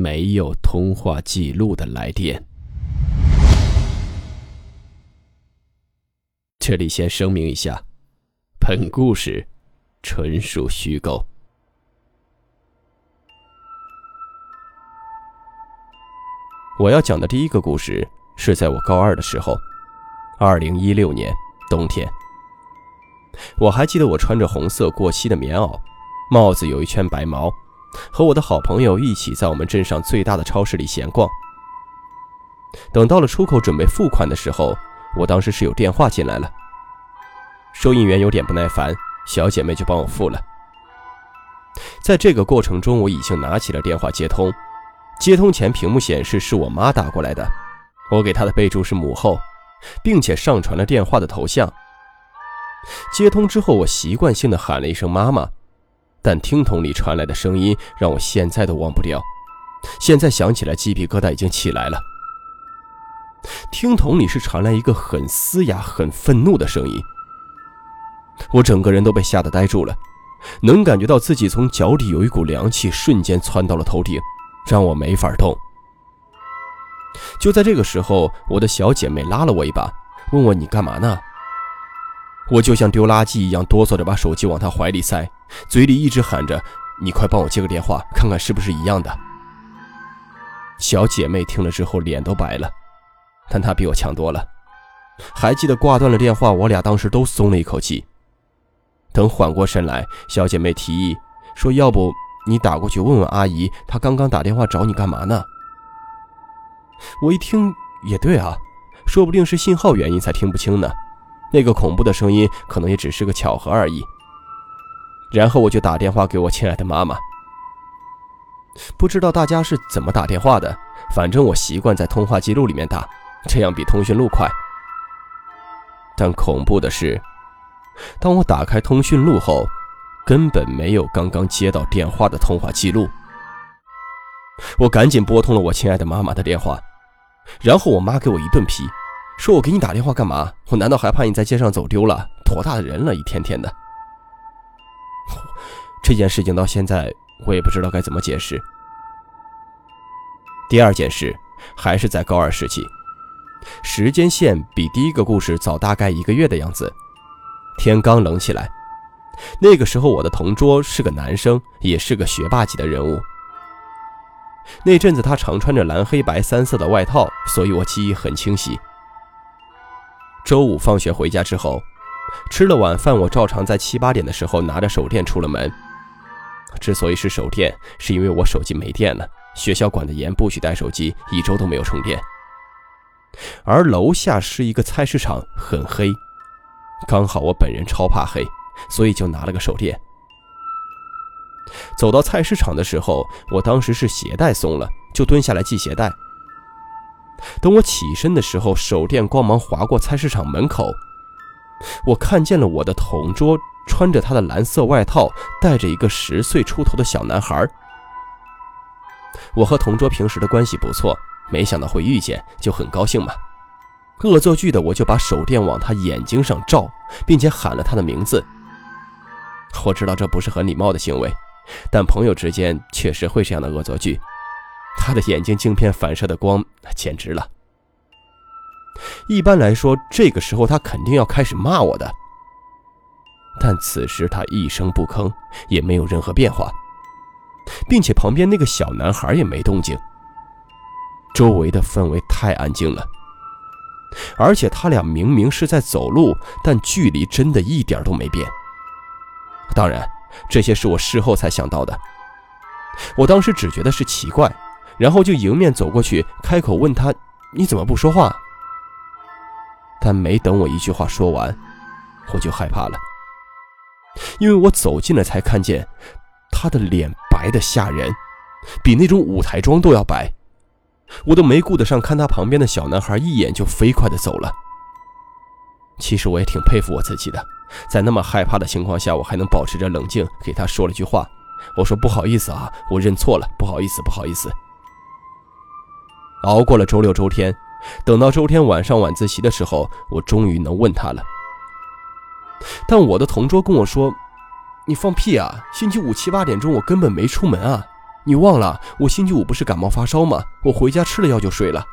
没有通话记录的来电。这里先声明一下，本故事纯属虚构。我要讲的第一个故事是在我高二的时候，二零一六年冬天。我还记得我穿着红色过膝的棉袄，帽子有一圈白毛。和我的好朋友一起在我们镇上最大的超市里闲逛。等到了出口准备付款的时候，我当时是有电话进来了。收银员有点不耐烦，小姐妹就帮我付了。在这个过程中，我已经拿起了电话接通。接通前，屏幕显示是我妈打过来的，我给她的备注是母后，并且上传了电话的头像。接通之后，我习惯性的喊了一声“妈妈”。但听筒里传来的声音让我现在都忘不掉，现在想起来鸡皮疙瘩已经起来了。听筒里是传来一个很嘶哑、很愤怒的声音，我整个人都被吓得呆住了，能感觉到自己从脚底有一股凉气瞬间窜到了头顶，让我没法动。就在这个时候，我的小姐妹拉了我一把，问我你干嘛呢？我就像丢垃圾一样哆嗦着把手机往她怀里塞。嘴里一直喊着：“你快帮我接个电话，看看是不是一样的。”小姐妹听了之后脸都白了，但她比我强多了。还记得挂断了电话，我俩当时都松了一口气。等缓过神来，小姐妹提议说：“要不你打过去问问阿姨，她刚刚打电话找你干嘛呢？”我一听也对啊，说不定是信号原因才听不清呢。那个恐怖的声音可能也只是个巧合而已。然后我就打电话给我亲爱的妈妈。不知道大家是怎么打电话的，反正我习惯在通话记录里面打，这样比通讯录快。但恐怖的是，当我打开通讯录后，根本没有刚刚接到电话的通话记录。我赶紧拨通了我亲爱的妈妈的电话，然后我妈给我一顿批，说我给你打电话干嘛？我难道还怕你在街上走丢了？多大的人了，一天天的。这件事情到现在我也不知道该怎么解释。第二件事还是在高二时期，时间线比第一个故事早大概一个月的样子。天刚冷起来，那个时候我的同桌是个男生，也是个学霸级的人物。那阵子他常穿着蓝黑白三色的外套，所以我记忆很清晰。周五放学回家之后。吃了晚饭，我照常在七八点的时候拿着手电出了门。之所以是手电，是因为我手机没电了，学校管得严，不许带手机，一周都没有充电。而楼下是一个菜市场，很黑，刚好我本人超怕黑，所以就拿了个手电。走到菜市场的时候，我当时是鞋带松了，就蹲下来系鞋带。等我起身的时候，手电光芒划过菜市场门口。我看见了我的同桌穿着他的蓝色外套，带着一个十岁出头的小男孩。我和同桌平时的关系不错，没想到会遇见，就很高兴嘛。恶作剧的我就把手电往他眼睛上照，并且喊了他的名字。我知道这不是很礼貌的行为，但朋友之间确实会这样的恶作剧。他的眼睛镜片反射的光简直了。一般来说，这个时候他肯定要开始骂我的，但此时他一声不吭，也没有任何变化，并且旁边那个小男孩也没动静。周围的氛围太安静了，而且他俩明明是在走路，但距离真的一点都没变。当然，这些是我事后才想到的。我当时只觉得是奇怪，然后就迎面走过去，开口问他：“你怎么不说话？”但没等我一句话说完，我就害怕了，因为我走近了才看见，他的脸白的吓人，比那种舞台妆都要白，我都没顾得上看他旁边的小男孩一眼，就飞快的走了。其实我也挺佩服我自己的，在那么害怕的情况下，我还能保持着冷静，给他说了句话。我说不好意思啊，我认错了，不好意思，不好意思。熬过了周六周天，等到周天晚上晚自习的时候，我终于能问他了。但我的同桌跟我说：“你放屁啊！星期五七八点钟我根本没出门啊！你忘了我星期五不是感冒发烧吗？我回家吃了药就睡了。”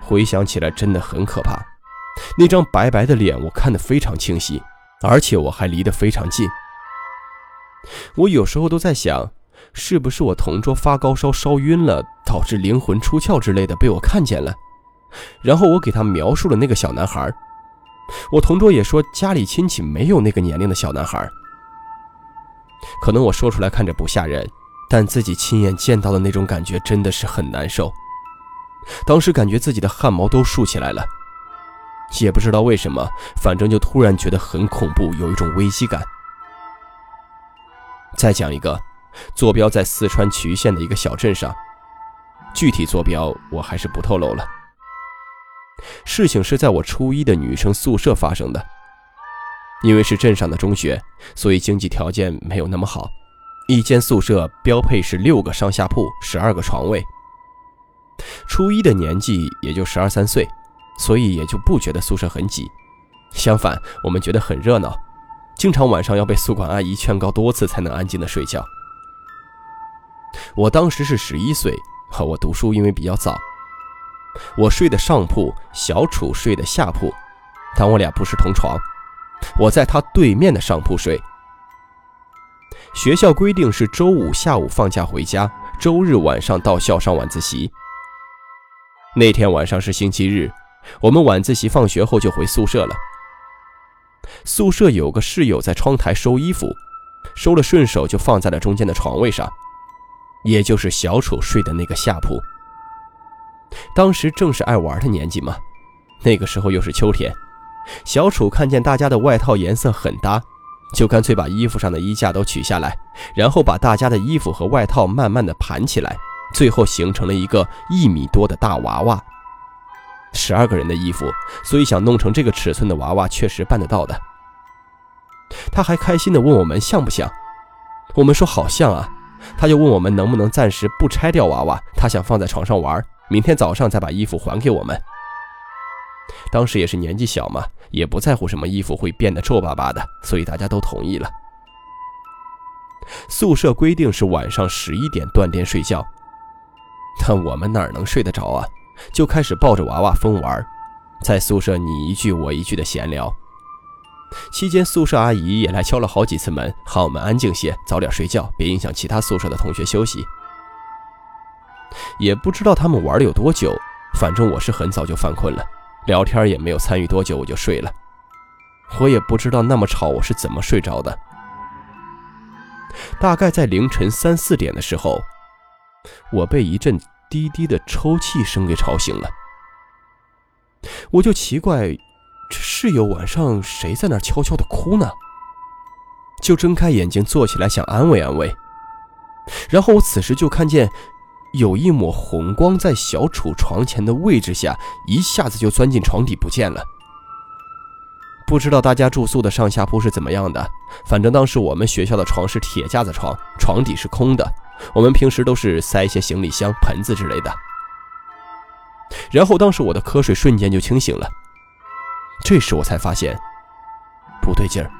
回想起来真的很可怕，那张白白的脸我看得非常清晰，而且我还离得非常近。我有时候都在想，是不是我同桌发高烧烧晕了，导致灵魂出窍之类的被我看见了？然后我给他描述了那个小男孩。我同桌也说家里亲戚没有那个年龄的小男孩。可能我说出来看着不吓人，但自己亲眼见到的那种感觉真的是很难受。当时感觉自己的汗毛都竖起来了，也不知道为什么，反正就突然觉得很恐怖，有一种危机感。再讲一个，坐标在四川渠县的一个小镇上，具体坐标我还是不透露了。事情是在我初一的女生宿舍发生的，因为是镇上的中学，所以经济条件没有那么好，一间宿舍标配是六个上下铺，十二个床位。初一的年纪也就十二三岁，所以也就不觉得宿舍很挤，相反，我们觉得很热闹。经常晚上要被宿管阿姨劝告多次才能安静的睡觉。我当时是十一岁，和我读书因为比较早，我睡的上铺，小楚睡的下铺，但我俩不是同床，我在他对面的上铺睡。学校规定是周五下午放假回家，周日晚上到校上晚自习。那天晚上是星期日，我们晚自习放学后就回宿舍了。宿舍有个室友在窗台收衣服，收了顺手就放在了中间的床位上，也就是小楚睡的那个下铺。当时正是爱玩的年纪嘛，那个时候又是秋天，小楚看见大家的外套颜色很搭，就干脆把衣服上的衣架都取下来，然后把大家的衣服和外套慢慢的盘起来，最后形成了一个一米多的大娃娃。十二个人的衣服，所以想弄成这个尺寸的娃娃确实办得到的。他还开心地问我们像不像，我们说好像啊。他就问我们能不能暂时不拆掉娃娃，他想放在床上玩，明天早上再把衣服还给我们。当时也是年纪小嘛，也不在乎什么衣服会变得皱巴巴的，所以大家都同意了。宿舍规定是晚上十一点断电睡觉，但我们哪能睡得着啊？就开始抱着娃娃疯玩，在宿舍你一句我一句的闲聊。期间，宿舍阿姨也来敲了好几次门，喊我们安静些，早点睡觉，别影响其他宿舍的同学休息。也不知道他们玩了有多久，反正我是很早就犯困了，聊天也没有参与多久我就睡了。我也不知道那么吵我是怎么睡着的。大概在凌晨三四点的时候，我被一阵。低低的抽泣声给吵醒了，我就奇怪，这室友晚上谁在那悄悄的哭呢？就睁开眼睛坐起来想安慰安慰，然后我此时就看见有一抹红光在小楚床前的位置下，一下子就钻进床底不见了。不知道大家住宿的上下铺是怎么样的，反正当时我们学校的床是铁架子床，床底是空的。我们平时都是塞一些行李箱、盆子之类的。然后当时我的瞌睡瞬间就清醒了，这时我才发现不对劲儿，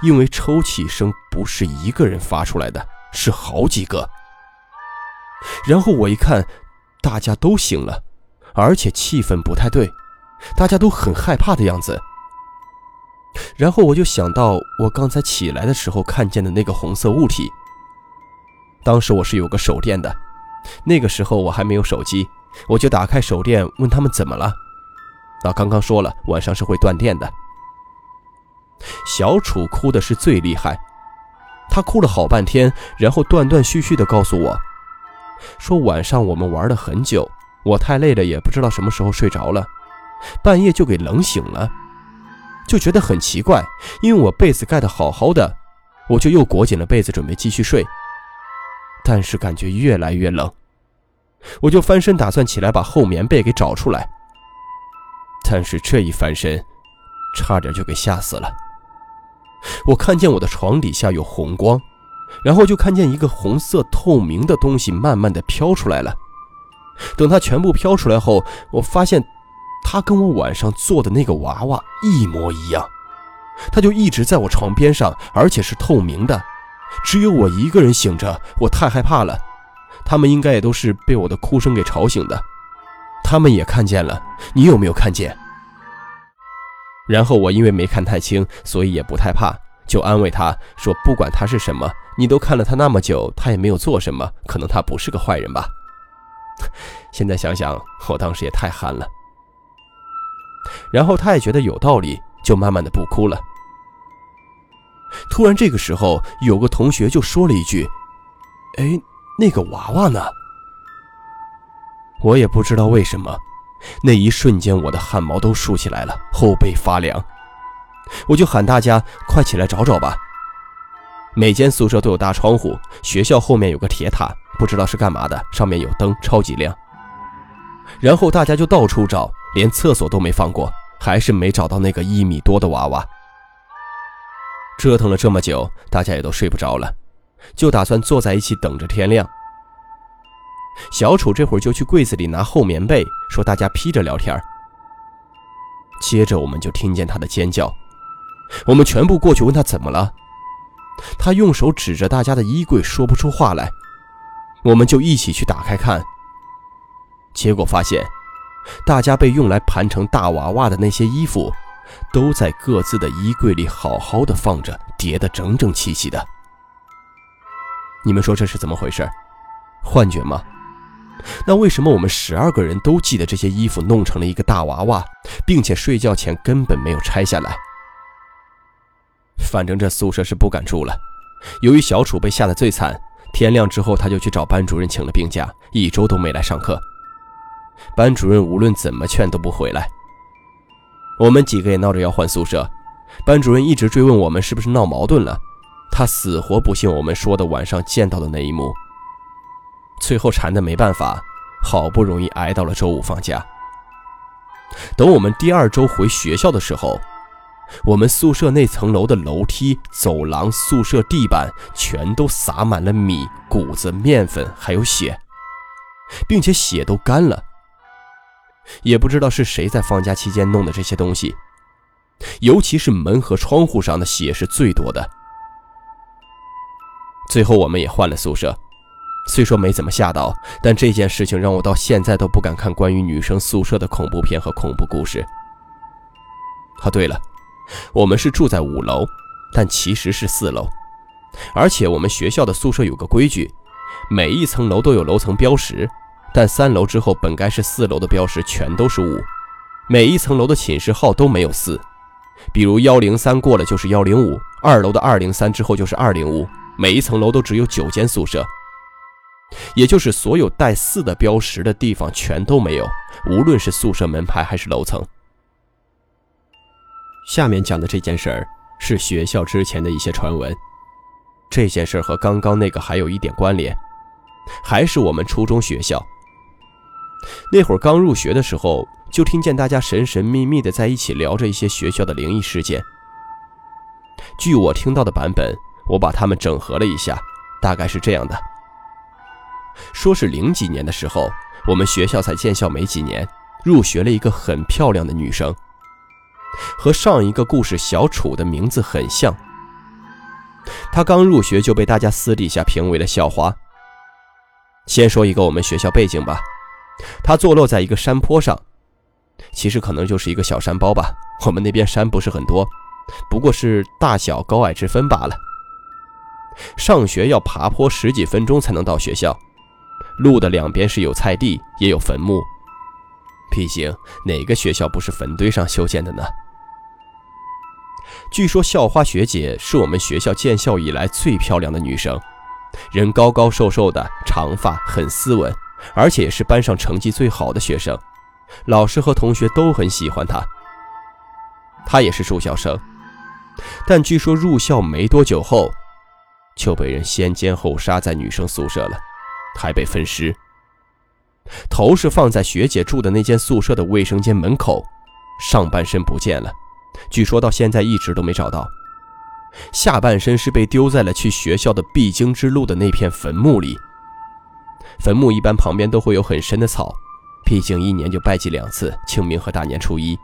因为抽泣声不是一个人发出来的，是好几个。然后我一看，大家都醒了，而且气氛不太对，大家都很害怕的样子。然后我就想到我刚才起来的时候看见的那个红色物体。当时我是有个手电的，那个时候我还没有手机，我就打开手电问他们怎么了。那，刚刚说了晚上是会断电的。小楚哭的是最厉害，他哭了好半天，然后断断续续的告诉我，说晚上我们玩了很久，我太累了，也不知道什么时候睡着了，半夜就给冷醒了，就觉得很奇怪，因为我被子盖得好好的，我就又裹紧了被子准备继续睡。但是感觉越来越冷，我就翻身打算起来把厚棉被给找出来，但是这一翻身，差点就给吓死了。我看见我的床底下有红光，然后就看见一个红色透明的东西慢慢的飘出来了。等它全部飘出来后，我发现，它跟我晚上做的那个娃娃一模一样，它就一直在我床边上，而且是透明的，只有我一个人醒着，我太害怕了。他们应该也都是被我的哭声给吵醒的，他们也看见了，你有没有看见？然后我因为没看太清，所以也不太怕，就安慰他说：“不管他是什么，你都看了他那么久，他也没有做什么，可能他不是个坏人吧。”现在想想，我当时也太憨了。然后他也觉得有道理，就慢慢的不哭了。突然这个时候，有个同学就说了一句：“哎，那个娃娃呢？”我也不知道为什么，那一瞬间我的汗毛都竖起来了，后背发凉。我就喊大家快起来找找吧。每间宿舍都有大窗户，学校后面有个铁塔。不知道是干嘛的，上面有灯，超级亮。然后大家就到处找，连厕所都没放过，还是没找到那个一米多的娃娃。折腾了这么久，大家也都睡不着了，就打算坐在一起等着天亮。小楚这会儿就去柜子里拿厚棉被，说大家披着聊天。接着我们就听见他的尖叫，我们全部过去问他怎么了，他用手指着大家的衣柜，说不出话来。我们就一起去打开看，结果发现，大家被用来盘成大娃娃的那些衣服，都在各自的衣柜里好好的放着，叠得整整齐齐的。你们说这是怎么回事？幻觉吗？那为什么我们十二个人都记得这些衣服弄成了一个大娃娃，并且睡觉前根本没有拆下来？反正这宿舍是不敢住了。由于小楚被吓得最惨。天亮之后，他就去找班主任请了病假，一周都没来上课。班主任无论怎么劝都不回来。我们几个也闹着要换宿舍，班主任一直追问我们是不是闹矛盾了，他死活不信我们说的晚上见到的那一幕。最后馋的没办法，好不容易挨到了周五放假。等我们第二周回学校的时候。我们宿舍那层楼的楼梯、走廊、宿舍地板全都撒满了米、谷子、面粉，还有血，并且血都干了。也不知道是谁在放假期间弄的这些东西，尤其是门和窗户上的血是最多的。最后我们也换了宿舍，虽说没怎么吓到，但这件事情让我到现在都不敢看关于女生宿舍的恐怖片和恐怖故事。啊，对了。我们是住在五楼，但其实是四楼。而且我们学校的宿舍有个规矩，每一层楼都有楼层标识，但三楼之后本该是四楼的标识全都是五。每一层楼的寝室号都没有四，比如幺零三过了就是幺零五，二楼的二零三之后就是二零五。每一层楼都只有九间宿舍，也就是所有带四的标识的地方全都没有，无论是宿舍门牌还是楼层。下面讲的这件事儿是学校之前的一些传闻，这件事儿和刚刚那个还有一点关联，还是我们初中学校。那会儿刚入学的时候，就听见大家神神秘秘的在一起聊着一些学校的灵异事件。据我听到的版本，我把它们整合了一下，大概是这样的：说是零几年的时候，我们学校才建校没几年，入学了一个很漂亮的女生。和上一个故事小楚的名字很像。他刚入学就被大家私底下评为了校花。先说一个我们学校背景吧，它坐落在一个山坡上，其实可能就是一个小山包吧。我们那边山不是很多，不过是大小高矮之分罢了。上学要爬坡十几分钟才能到学校，路的两边是有菜地，也有坟墓。毕竟哪个学校不是坟堆上修建的呢？据说校花学姐是我们学校建校以来最漂亮的女生，人高高瘦瘦的，长发，很斯文，而且也是班上成绩最好的学生，老师和同学都很喜欢她。她也是住校生，但据说入校没多久后，就被人先奸后杀在女生宿舍了，还被分尸。头是放在学姐住的那间宿舍的卫生间门口，上半身不见了，据说到现在一直都没找到。下半身是被丢在了去学校的必经之路的那片坟墓里。坟墓一般旁边都会有很深的草，毕竟一年就拜祭两次，清明和大年初一。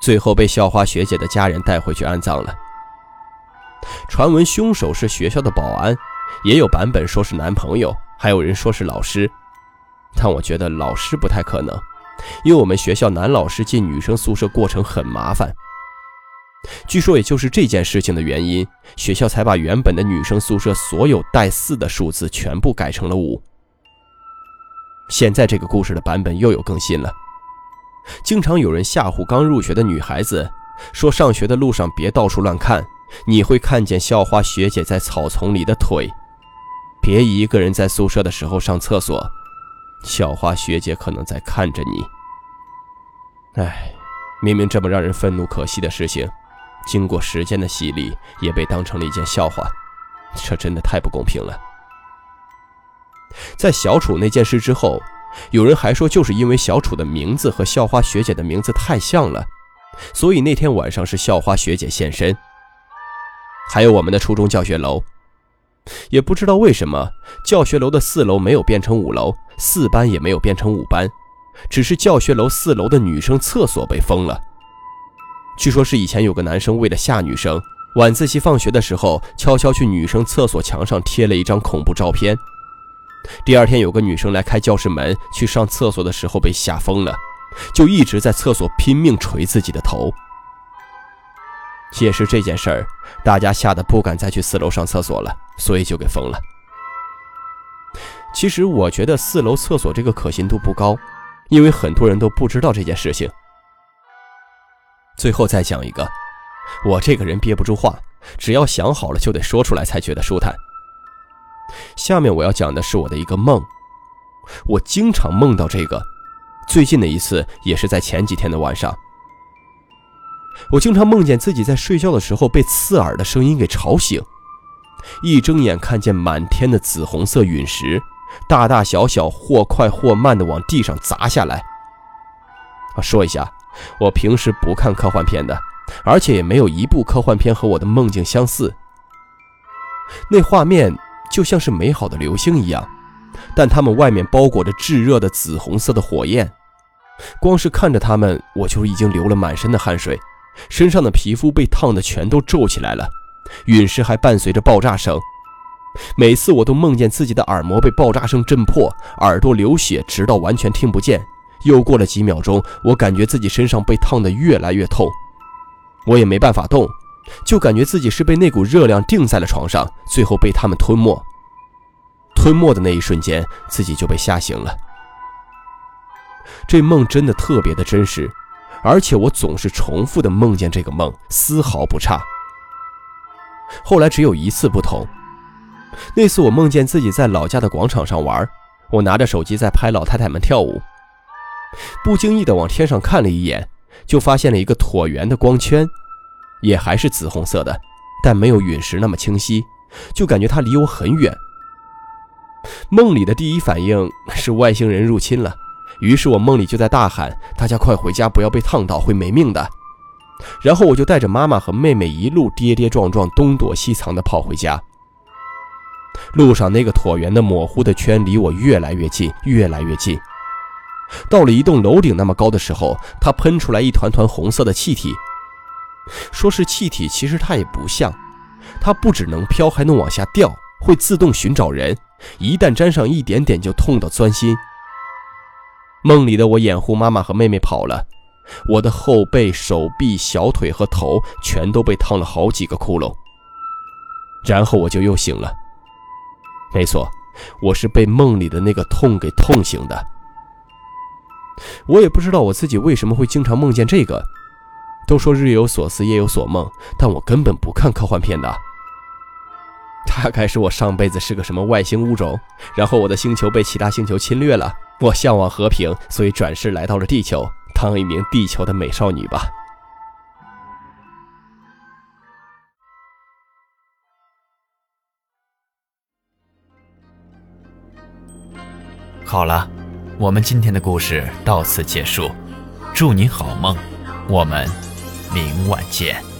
最后被校花学姐的家人带回去安葬了。传闻凶手是学校的保安，也有版本说是男朋友，还有人说是老师，但我觉得老师不太可能，因为我们学校男老师进女生宿舍过程很麻烦。据说也就是这件事情的原因，学校才把原本的女生宿舍所有带四的数字全部改成了五。现在这个故事的版本又有更新了，经常有人吓唬刚入学的女孩子，说上学的路上别到处乱看。你会看见校花学姐在草丛里的腿，别一个人在宿舍的时候上厕所，校花学姐可能在看着你。哎，明明这么让人愤怒可惜的事情，经过时间的洗礼，也被当成了一件笑话，这真的太不公平了。在小楚那件事之后，有人还说就是因为小楚的名字和校花学姐的名字太像了，所以那天晚上是校花学姐现身。还有我们的初中教学楼，也不知道为什么教学楼的四楼没有变成五楼，四班也没有变成五班，只是教学楼四楼的女生厕所被封了。据说是以前有个男生为了吓女生，晚自习放学的时候悄悄去女生厕所墙上贴了一张恐怖照片。第二天有个女生来开教室门去上厕所的时候被吓疯了，就一直在厕所拼命捶自己的头。解释这件事儿，大家吓得不敢再去四楼上厕所了，所以就给封了。其实我觉得四楼厕所这个可信度不高，因为很多人都不知道这件事情。最后再讲一个，我这个人憋不住话，只要想好了就得说出来才觉得舒坦。下面我要讲的是我的一个梦，我经常梦到这个，最近的一次也是在前几天的晚上。我经常梦见自己在睡觉的时候被刺耳的声音给吵醒，一睁眼看见满天的紫红色陨石，大大小小，或快或慢的往地上砸下来。啊，说一下，我平时不看科幻片的，而且也没有一部科幻片和我的梦境相似。那画面就像是美好的流星一样，但它们外面包裹着炙热的紫红色的火焰，光是看着它们，我就已经流了满身的汗水。身上的皮肤被烫得全都皱起来了，陨石还伴随着爆炸声。每次我都梦见自己的耳膜被爆炸声震破，耳朵流血，直到完全听不见。又过了几秒钟，我感觉自己身上被烫得越来越痛，我也没办法动，就感觉自己是被那股热量定在了床上，最后被他们吞没。吞没的那一瞬间，自己就被吓醒了。这梦真的特别的真实。而且我总是重复的梦见这个梦，丝毫不差。后来只有一次不同，那次我梦见自己在老家的广场上玩，我拿着手机在拍老太太们跳舞，不经意的往天上看了一眼，就发现了一个椭圆的光圈，也还是紫红色的，但没有陨石那么清晰，就感觉它离我很远。梦里的第一反应是外星人入侵了。于是我梦里就在大喊：“大家快回家，不要被烫到，会没命的。”然后我就带着妈妈和妹妹一路跌跌撞撞、东躲西藏地跑回家。路上那个椭圆的模糊的圈离我越来越近，越来越近。到了一栋楼顶那么高的时候，它喷出来一团团红色的气体。说是气体，其实它也不像，它不只能飘，还能往下掉，会自动寻找人。一旦沾上一点点，就痛到钻心。梦里的我掩护妈妈和妹妹跑了，我的后背、手臂、小腿和头全都被烫了好几个窟窿。然后我就又醒了。没错，我是被梦里的那个痛给痛醒的。我也不知道我自己为什么会经常梦见这个。都说日有所思，夜有所梦，但我根本不看科幻片的。大概是我上辈子是个什么外星物种，然后我的星球被其他星球侵略了。我向往和平，所以转世来到了地球，当一名地球的美少女吧。好了，我们今天的故事到此结束，祝你好梦，我们明晚见。